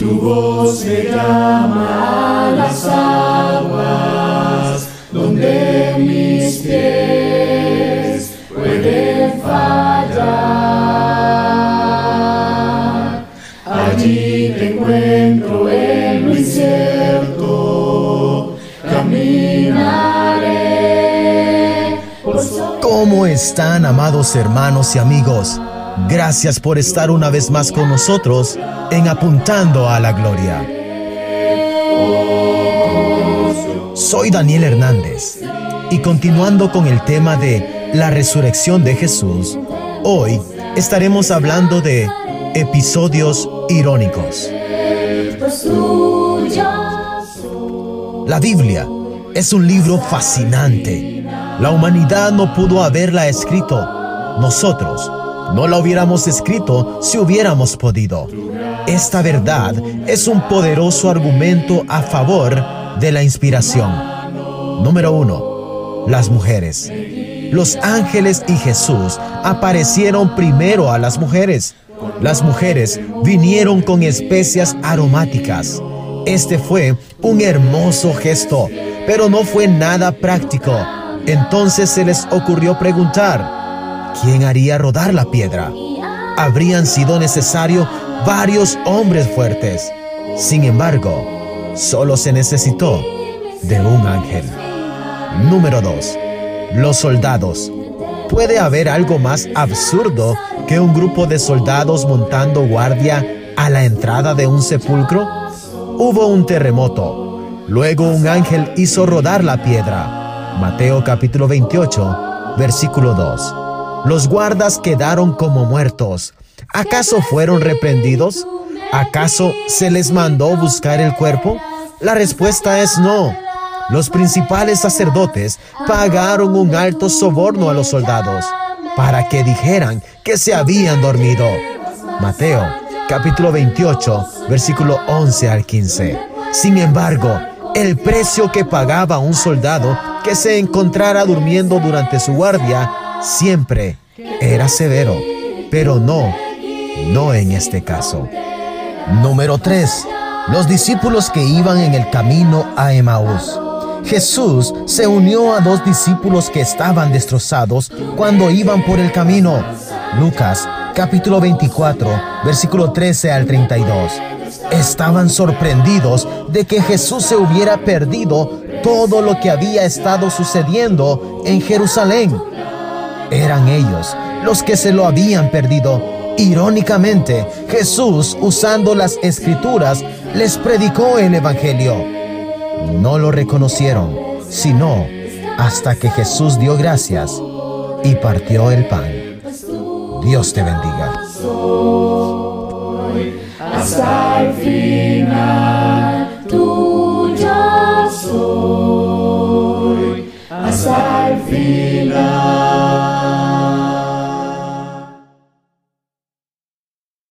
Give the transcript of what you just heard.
Tu voz me llama a las aguas donde mis pies pueden fallar. Allí te encuentro en lo incierto, caminaré. por ¿Cómo están, amados hermanos y amigos? Gracias por estar una vez más con nosotros en Apuntando a la Gloria. Soy Daniel Hernández y continuando con el tema de la resurrección de Jesús, hoy estaremos hablando de episodios irónicos. La Biblia es un libro fascinante. La humanidad no pudo haberla escrito. Nosotros no la hubiéramos escrito si hubiéramos podido. Esta verdad es un poderoso argumento a favor de la inspiración. Número uno, las mujeres. Los ángeles y Jesús aparecieron primero a las mujeres. Las mujeres vinieron con especias aromáticas. Este fue un hermoso gesto, pero no fue nada práctico. Entonces se les ocurrió preguntar, ¿quién haría rodar la piedra? Habrían sido necesarios varios hombres fuertes. Sin embargo, solo se necesitó de un ángel. Número 2. Los soldados. ¿Puede haber algo más absurdo que un grupo de soldados montando guardia a la entrada de un sepulcro? Hubo un terremoto. Luego un ángel hizo rodar la piedra. Mateo capítulo 28, versículo 2. Los guardas quedaron como muertos. ¿Acaso fueron reprendidos? ¿Acaso se les mandó buscar el cuerpo? La respuesta es no. Los principales sacerdotes pagaron un alto soborno a los soldados para que dijeran que se habían dormido. Mateo capítulo 28 versículo 11 al 15. Sin embargo, el precio que pagaba un soldado que se encontrara durmiendo durante su guardia siempre era severo, pero no, no en este caso. Número 3. Los discípulos que iban en el camino a Emaús. Jesús se unió a dos discípulos que estaban destrozados cuando iban por el camino. Lucas capítulo 24, versículo 13 al 32. Estaban sorprendidos de que Jesús se hubiera perdido todo lo que había estado sucediendo en Jerusalén. Eran ellos los que se lo habían perdido. Irónicamente, Jesús, usando las escrituras, les predicó el Evangelio. No lo reconocieron, sino hasta que Jesús dio gracias y partió el pan. Dios te bendiga. hasta el final. Tuyo soy hasta el final.